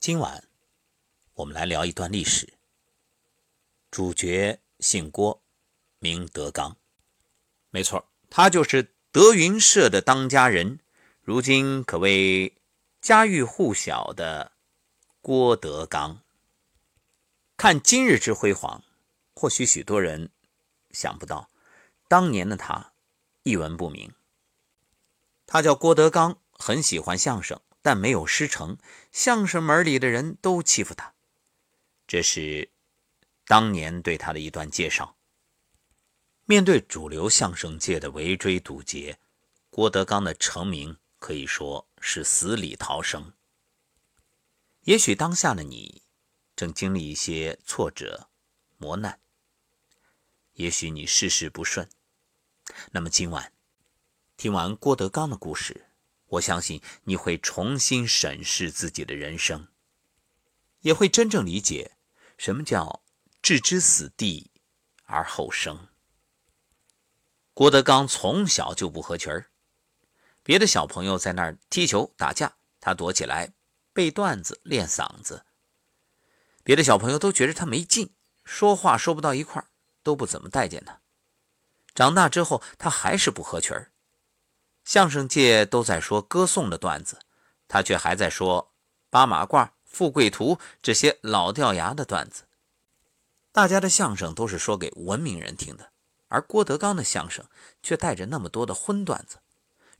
今晚我们来聊一段历史。主角姓郭，名德刚。没错，他就是德云社的当家人，如今可谓家喻户晓的郭德纲。看今日之辉煌，或许许多人想不到，当年的他一文不名。他叫郭德纲，很喜欢相声。但没有师承，相声门里的人都欺负他。这是当年对他的一段介绍。面对主流相声界的围追堵截，郭德纲的成名可以说是死里逃生。也许当下的你正经历一些挫折、磨难，也许你事事不顺。那么今晚听完郭德纲的故事。我相信你会重新审视自己的人生，也会真正理解什么叫置之死地而后生。郭德纲从小就不合群儿，别的小朋友在那儿踢球打架，他躲起来背段子练嗓子。别的小朋友都觉得他没劲，说话说不到一块儿，都不怎么待见他。长大之后，他还是不合群儿。相声界都在说歌颂的段子，他却还在说八马褂、富贵图这些老掉牙的段子。大家的相声都是说给文明人听的，而郭德纲的相声却带着那么多的荤段子。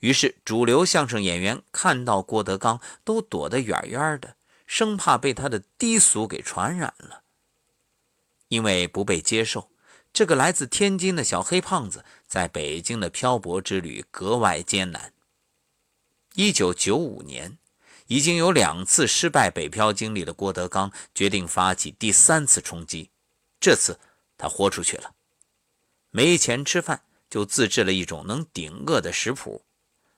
于是，主流相声演员看到郭德纲都躲得远远的，生怕被他的低俗给传染了。因为不被接受。这个来自天津的小黑胖子，在北京的漂泊之旅格外艰难。一九九五年，已经有两次失败北漂经历的郭德纲，决定发起第三次冲击。这次他豁出去了，没钱吃饭，就自制了一种能顶饿的食谱：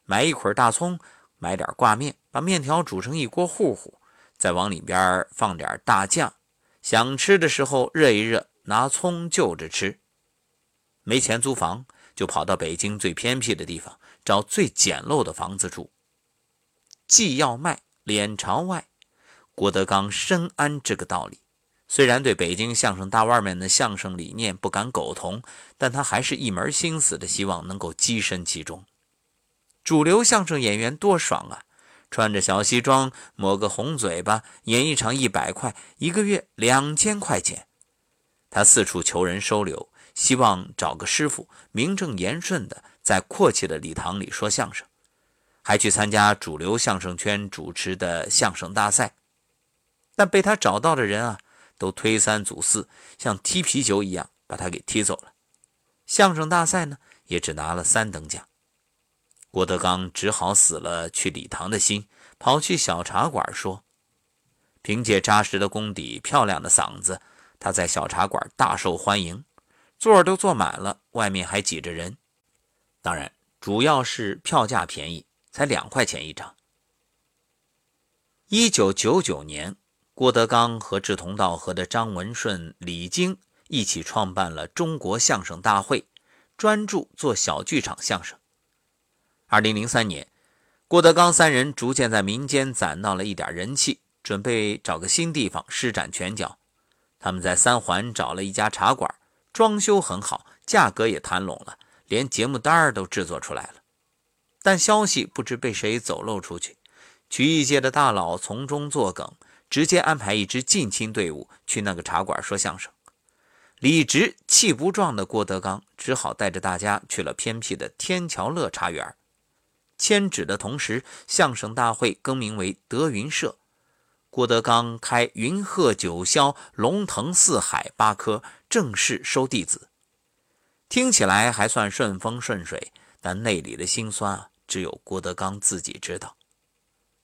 买一捆大葱，买点挂面，把面条煮成一锅糊糊，再往里边放点大酱，想吃的时候热一热。拿葱就着吃，没钱租房，就跑到北京最偏僻的地方找最简陋的房子住。既要卖脸朝外，郭德纲深谙这个道理。虽然对北京相声大腕们的相声理念不敢苟同，但他还是一门心思的希望能够跻身其中。主流相声演员多爽啊！穿着小西装，抹个红嘴巴，演一场一百块，一个月两千块钱。他四处求人收留，希望找个师傅，名正言顺的在阔气的礼堂里说相声，还去参加主流相声圈主持的相声大赛。但被他找到的人啊，都推三阻四，像踢皮球一样把他给踢走了。相声大赛呢，也只拿了三等奖。郭德纲只好死了去礼堂的心，跑去小茶馆说，凭借扎实的功底、漂亮的嗓子。他在小茶馆大受欢迎，座儿都坐满了，外面还挤着人。当然，主要是票价便宜，才两块钱一张。一九九九年，郭德纲和志同道合的张文顺、李菁一起创办了中国相声大会，专注做小剧场相声。二零零三年，郭德纲三人逐渐在民间攒到了一点人气，准备找个新地方施展拳脚。他们在三环找了一家茶馆，装修很好，价格也谈拢了，连节目单都制作出来了。但消息不知被谁走漏出去，曲艺界的大佬从中作梗，直接安排一支近亲队伍去那个茶馆说相声。理直气不壮的郭德纲只好带着大家去了偏僻的天桥乐茶园。迁址的同时，相声大会更名为德云社。郭德纲开云鹤九霄，龙腾四海八科，正式收弟子。听起来还算顺风顺水，但内里的辛酸啊，只有郭德纲自己知道。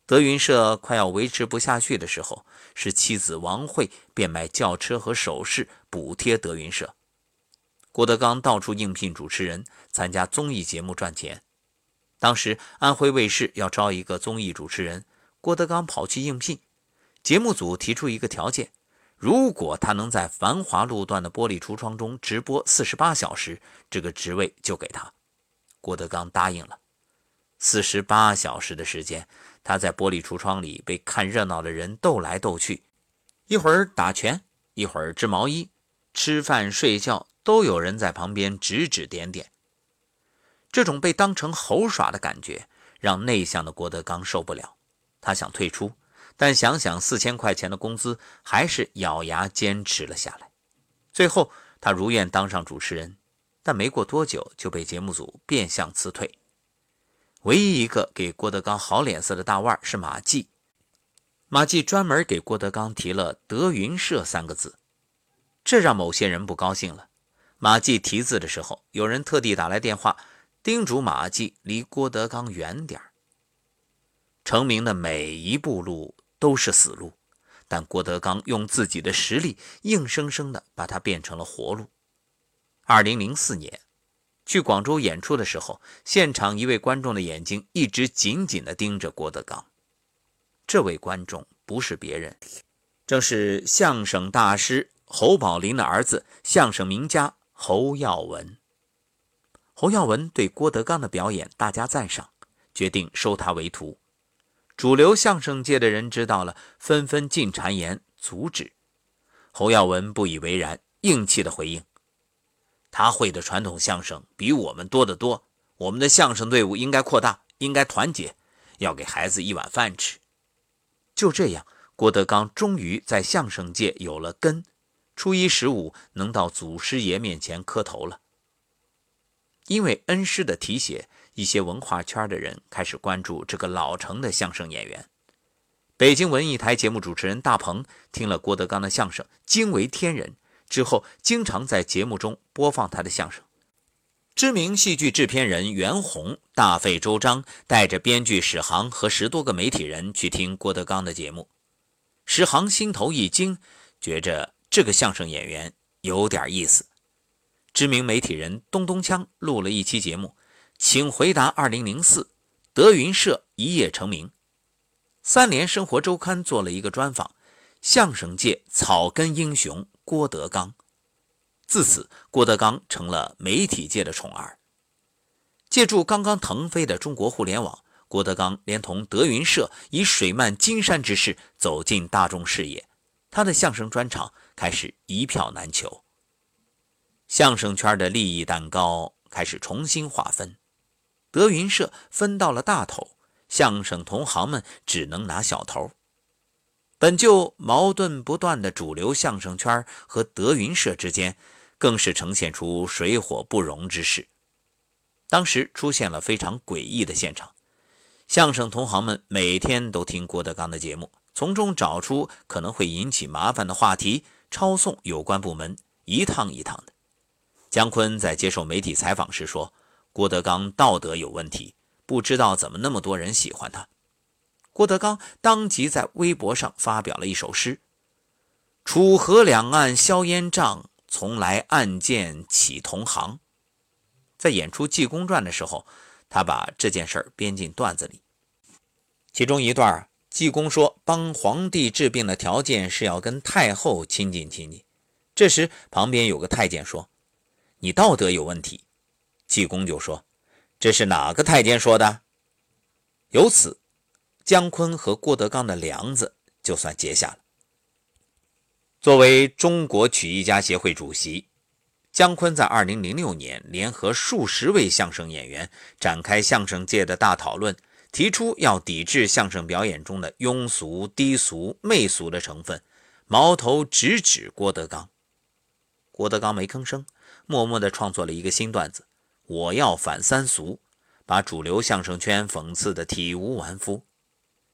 德云社快要维持不下去的时候，是妻子王慧变卖轿车和首饰补贴德云社。郭德纲到处应聘主持人，参加综艺节目赚钱。当时安徽卫视要招一个综艺主持人，郭德纲跑去应聘。节目组提出一个条件，如果他能在繁华路段的玻璃橱窗中直播四十八小时，这个职位就给他。郭德纲答应了。四十八小时的时间，他在玻璃橱窗里被看热闹的人斗来斗去，一会儿打拳，一会儿织毛衣，吃饭睡觉都有人在旁边指指点点。这种被当成猴耍的感觉，让内向的郭德纲受不了，他想退出，但想想四千块钱的工资，还是咬牙坚持了下来。最后，他如愿当上主持人，但没过多久就被节目组变相辞退。唯一一个给郭德纲好脸色的大腕是马季，马季专门给郭德纲提了“德云社”三个字，这让某些人不高兴了。马季题字的时候，有人特地打来电话，叮嘱马季离郭德纲远点儿成名的每一步路都是死路，但郭德纲用自己的实力，硬生生的把它变成了活路。二零零四年。去广州演出的时候，现场一位观众的眼睛一直紧紧地盯着郭德纲。这位观众不是别人，正是相声大师侯宝林的儿子、相声名家侯耀文。侯耀文对郭德纲的表演大加赞赏，决定收他为徒。主流相声界的人知道了，纷纷进谗言阻止。侯耀文不以为然，硬气地回应。他会的传统相声比我们多得多，我们的相声队伍应该扩大，应该团结，要给孩子一碗饭吃。就这样，郭德纲终于在相声界有了根，初一十五能到祖师爷面前磕头了。因为恩师的提携，一些文化圈的人开始关注这个老成的相声演员。北京文艺台节目主持人大鹏听了郭德纲的相声，惊为天人。之后，经常在节目中播放他的相声。知名戏剧制片人袁弘大费周章，带着编剧史航和十多个媒体人去听郭德纲的节目。史航心头一惊，觉着这个相声演员有点意思。知名媒体人东东锵录了一期节目，请回答2004德云社一夜成名。三联生活周刊做了一个专访，相声界草根英雄。郭德纲，自此，郭德纲成了媒体界的宠儿。借助刚刚腾飞的中国互联网，郭德纲连同德云社以水漫金山之势走进大众视野，他的相声专场开始一票难求。相声圈的利益蛋糕开始重新划分，德云社分到了大头，相声同行们只能拿小头。本就矛盾不断的主流相声圈和德云社之间，更是呈现出水火不容之势。当时出现了非常诡异的现场：相声同行们每天都听郭德纲的节目，从中找出可能会引起麻烦的话题，抄送有关部门，一趟一趟的。姜昆在接受媒体采访时说：“郭德纲道德有问题，不知道怎么那么多人喜欢他。”郭德纲当即在微博上发表了一首诗：“楚河两岸硝烟瘴，从来暗箭起同行。”在演出《济公传》的时候，他把这件事儿编进段子里。其中一段，济公说帮皇帝治病的条件是要跟太后亲近亲近。这时旁边有个太监说：“你道德有问题。”济公就说：“这是哪个太监说的？”由此。姜昆和郭德纲的梁子就算结下了。作为中国曲艺家协会主席，姜昆在2006年联合数十位相声演员展开相声界的大讨论，提出要抵制相声表演中的庸俗、低俗、媚俗的成分，矛头直指郭德纲。郭德纲没吭声，默默地创作了一个新段子：“我要反三俗”，把主流相声圈讽刺得体无完肤。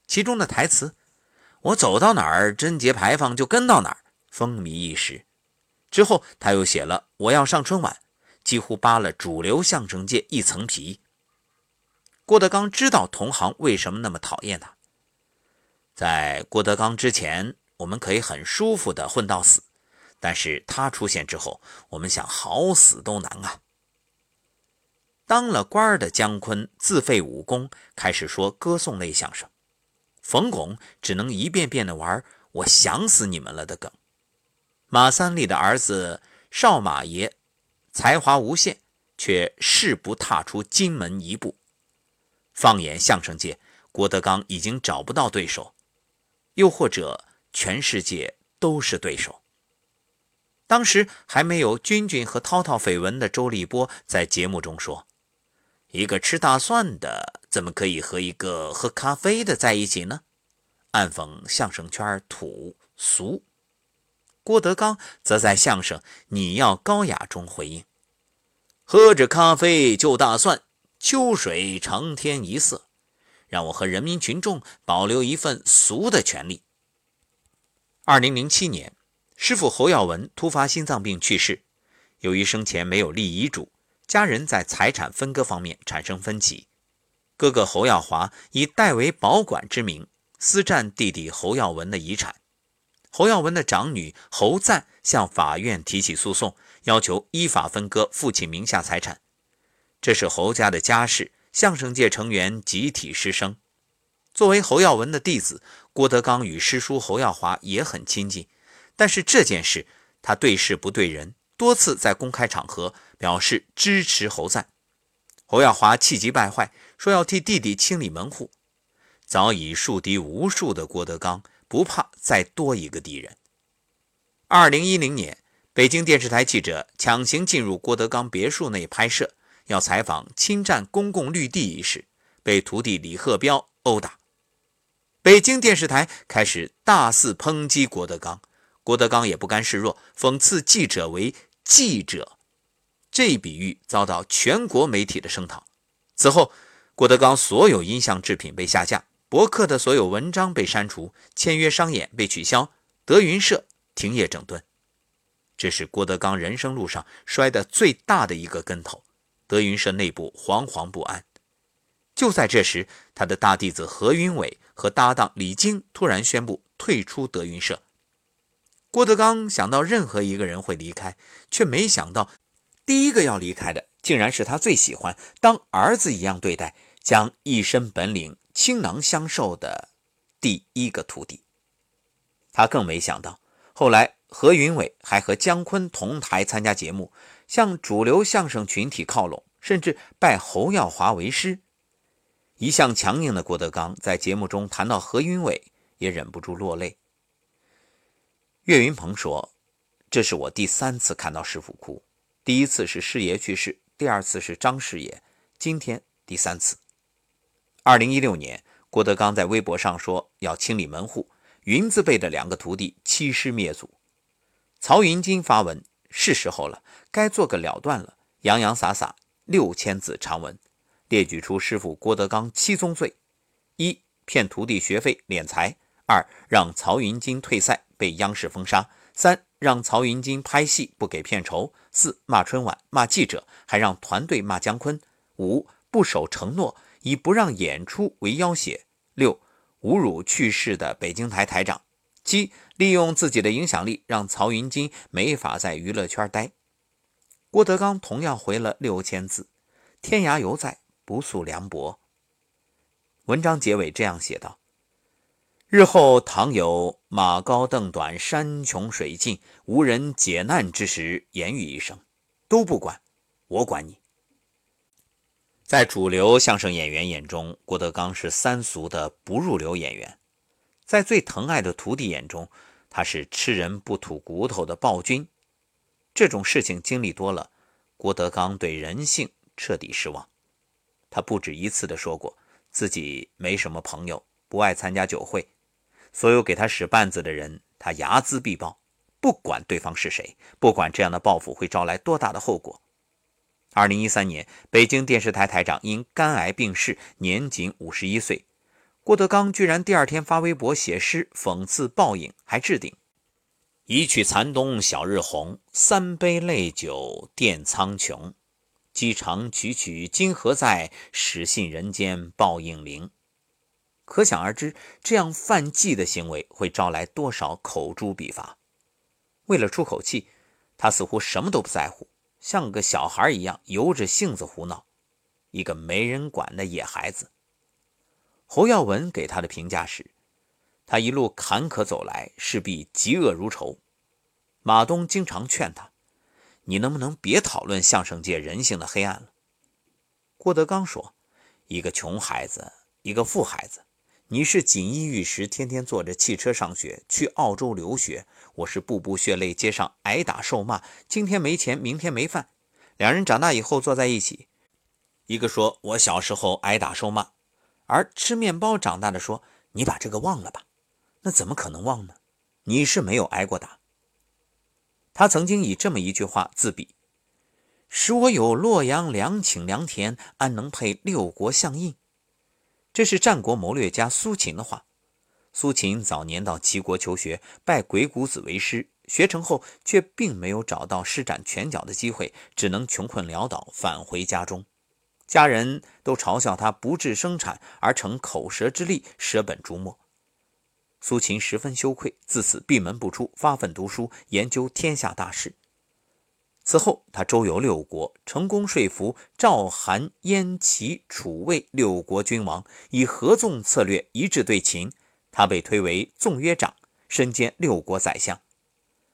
其中的台词“我走到哪儿，贞节牌坊就跟到哪儿”，风靡一时。之后，他又写了“我要上春晚”，几乎扒了主流相声界一层皮。郭德纲知道同行为什么那么讨厌他。在郭德纲之前，我们可以很舒服地混到死；但是他出现之后，我们想好死都难啊。当了官的姜昆自废武功，开始说歌颂类相声。冯巩只能一遍遍的玩“我想死你们了”的梗。马三立的儿子少马爷才华无限，却誓不踏出金门一步。放眼相声界，郭德纲已经找不到对手，又或者全世界都是对手。当时还没有君君和涛涛绯闻的周立波在节目中说：“一个吃大蒜的怎么可以和一个喝咖啡的在一起呢？”暗讽相声圈土俗。郭德纲则在相声《你要高雅》中回应：“喝着咖啡就大蒜，秋水长天一色，让我和人民群众保留一份俗的权利。”二零零七年。师傅侯耀文突发心脏病去世，由于生前没有立遗嘱，家人在财产分割方面产生分歧。哥哥侯耀华以代为保管之名私占弟弟侯耀文的遗产。侯耀文的长女侯赞向法院提起诉讼，要求依法分割父亲名下财产。这是侯家的家事，相声界成员集体失声。作为侯耀文的弟子，郭德纲与师叔侯耀华也很亲近。但是这件事，他对事不对人，多次在公开场合表示支持侯赞。侯耀华气急败坏，说要替弟弟清理门户。早已树敌无数的郭德纲，不怕再多一个敌人。二零一零年，北京电视台记者强行进入郭德纲别墅内拍摄，要采访侵占公共绿地一事，被徒弟李鹤彪殴打。北京电视台开始大肆抨击郭德纲。郭德纲也不甘示弱，讽刺记者为“记者”，这一比喻遭到全国媒体的声讨。此后，郭德纲所有音像制品被下架，博客的所有文章被删除，签约商演被取消，德云社停业整顿。这是郭德纲人生路上摔得最大的一个跟头，德云社内部惶惶不安。就在这时，他的大弟子何云伟和搭档李菁突然宣布退出德云社。郭德纲想到任何一个人会离开，却没想到第一个要离开的竟然是他最喜欢、当儿子一样对待、将一身本领倾囊相授的第一个徒弟。他更没想到，后来何云伟还和姜昆同台参加节目，向主流相声群体靠拢，甚至拜侯耀华为师。一向强硬的郭德纲在节目中谈到何云伟，也忍不住落泪。岳云鹏说：“这是我第三次看到师傅哭，第一次是师爷去世，第二次是张师爷，今天第三次。”二零一六年，郭德纲在微博上说要清理门户，云字辈的两个徒弟欺师灭祖。曹云金发文：“是时候了，该做个了断了。”洋洋洒洒六千字长文，列举出师傅郭德纲七宗罪：一、骗徒弟学费敛财；二、让曹云金退赛。被央视封杀，三让曹云金拍戏不给片酬，四骂春晚骂记者，还让团队骂姜昆，五不守承诺，以不让演出为要挟，六侮辱去世的北京台台长，七利用自己的影响力让曹云金没法在娱乐圈待。郭德纲同样回了六千字，天涯犹在，不诉凉薄。文章结尾这样写道。日后倘有马高凳短、山穷水尽、无人解难之时，言语一声，都不管，我管你。在主流相声演员眼中，郭德纲是三俗的不入流演员；在最疼爱的徒弟眼中，他是吃人不吐骨头的暴君。这种事情经历多了，郭德纲对人性彻底失望。他不止一次的说过，自己没什么朋友，不爱参加酒会。所有给他使绊子的人，他睚眦必报，不管对方是谁，不管这样的报复会招来多大的后果。二零一三年，北京电视台台长因肝癌病逝，年仅五十一岁。郭德纲居然第二天发微博写诗讽刺报应，还置顶：“一曲残冬晓日红，三杯泪酒垫苍穹。机长曲曲今何在？始信人间报应灵。”可想而知，这样犯忌的行为会招来多少口诛笔伐。为了出口气，他似乎什么都不在乎，像个小孩一样由着性子胡闹，一个没人管的野孩子。侯耀文给他的评价是：他一路坎坷走来，势必嫉恶如仇。马东经常劝他：“你能不能别讨论相声界人性的黑暗了？”郭德纲说。一个穷孩子，一个富孩子。你是锦衣玉食，天天坐着汽车上学，去澳洲留学。我是步步血泪，街上挨打受骂。今天没钱，明天没饭。两人长大以后坐在一起，一个说：“我小时候挨打受骂。”而吃面包长大的说：“你把这个忘了吧。”那怎么可能忘呢？你是没有挨过打。他曾经以这么一句话自比。使我有洛阳两顷良田，安能配六国相印？这是战国谋略家苏秦的话。苏秦早年到齐国求学，拜鬼谷子为师，学成后却并没有找到施展拳脚的机会，只能穷困潦倒返回家中。家人都嘲笑他不治生产，而成口舌之力，舍本逐末。苏秦十分羞愧，自此闭门不出，发奋读书，研究天下大事。此后，他周游六国，成功说服赵、韩、燕、齐、楚、魏六国君王，以合纵策略一致对秦。他被推为纵约长，身兼六国宰相。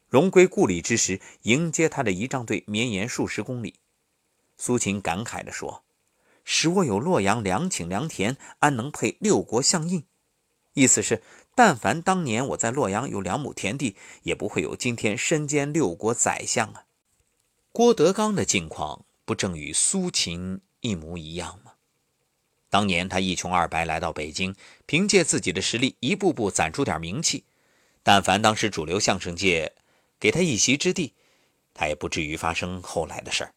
荣归故里之时，迎接他的仪仗队绵延数十公里。苏秦感慨地说：“使我有洛阳良寝良田，安能配六国相印？”意思是，但凡当年我在洛阳有两亩田地，也不会有今天身兼六国宰相啊。郭德纲的境况不正与苏秦一模一样吗？当年他一穷二白来到北京，凭借自己的实力一步步攒出点名气。但凡当时主流相声界给他一席之地，他也不至于发生后来的事儿。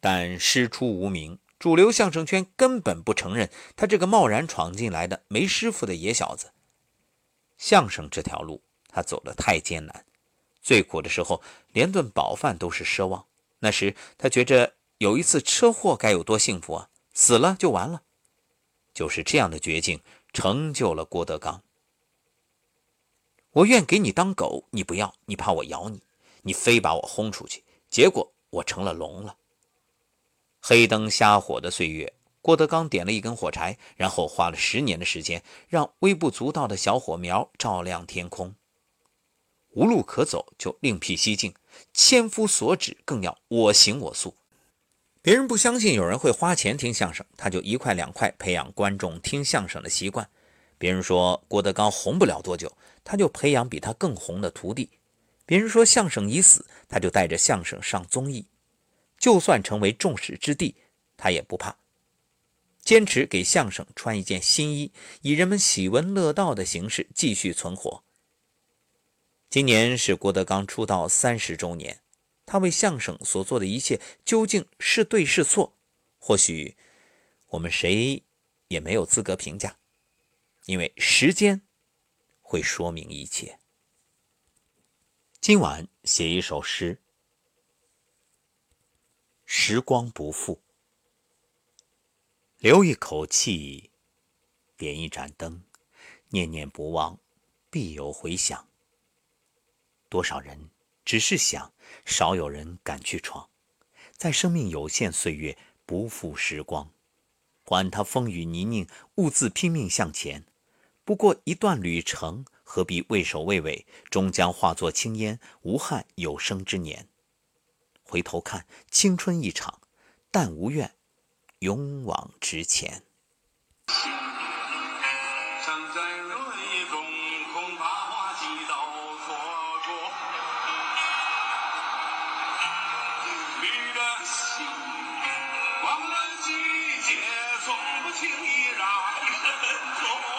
但师出无名，主流相声圈根本不承认他这个贸然闯进来的没师傅的野小子。相声这条路，他走得太艰难。最苦的时候，连顿饱饭都是奢望。那时他觉着有一次车祸该有多幸福啊！死了就完了。就是这样的绝境，成就了郭德纲。我愿给你当狗，你不要，你怕我咬你，你非把我轰出去，结果我成了龙了。黑灯瞎火的岁月，郭德纲点了一根火柴，然后花了十年的时间，让微不足道的小火苗照亮天空。无路可走，就另辟蹊径；千夫所指，更要我行我素。别人不相信有人会花钱听相声，他就一块两块培养观众听相声的习惯。别人说郭德纲红不了多久，他就培养比他更红的徒弟。别人说相声已死，他就带着相声上综艺。就算成为众矢之的，他也不怕，坚持给相声穿一件新衣，以人们喜闻乐道的形式继续存活。今年是郭德纲出道三十周年，他为相声所做的一切究竟是对是错？或许我们谁也没有资格评价，因为时间会说明一切。今晚写一首诗：时光不负，留一口气，点一盏灯，念念不忘，必有回响。多少人只是想，少有人敢去闯。在生命有限岁月，不负时光。管他风雨泥泞，兀自拼命向前。不过一段旅程，何必畏首畏尾？终将化作青烟，无憾有生之年。回头看，青春一场，但无怨，勇往直前。的，对，唱得好。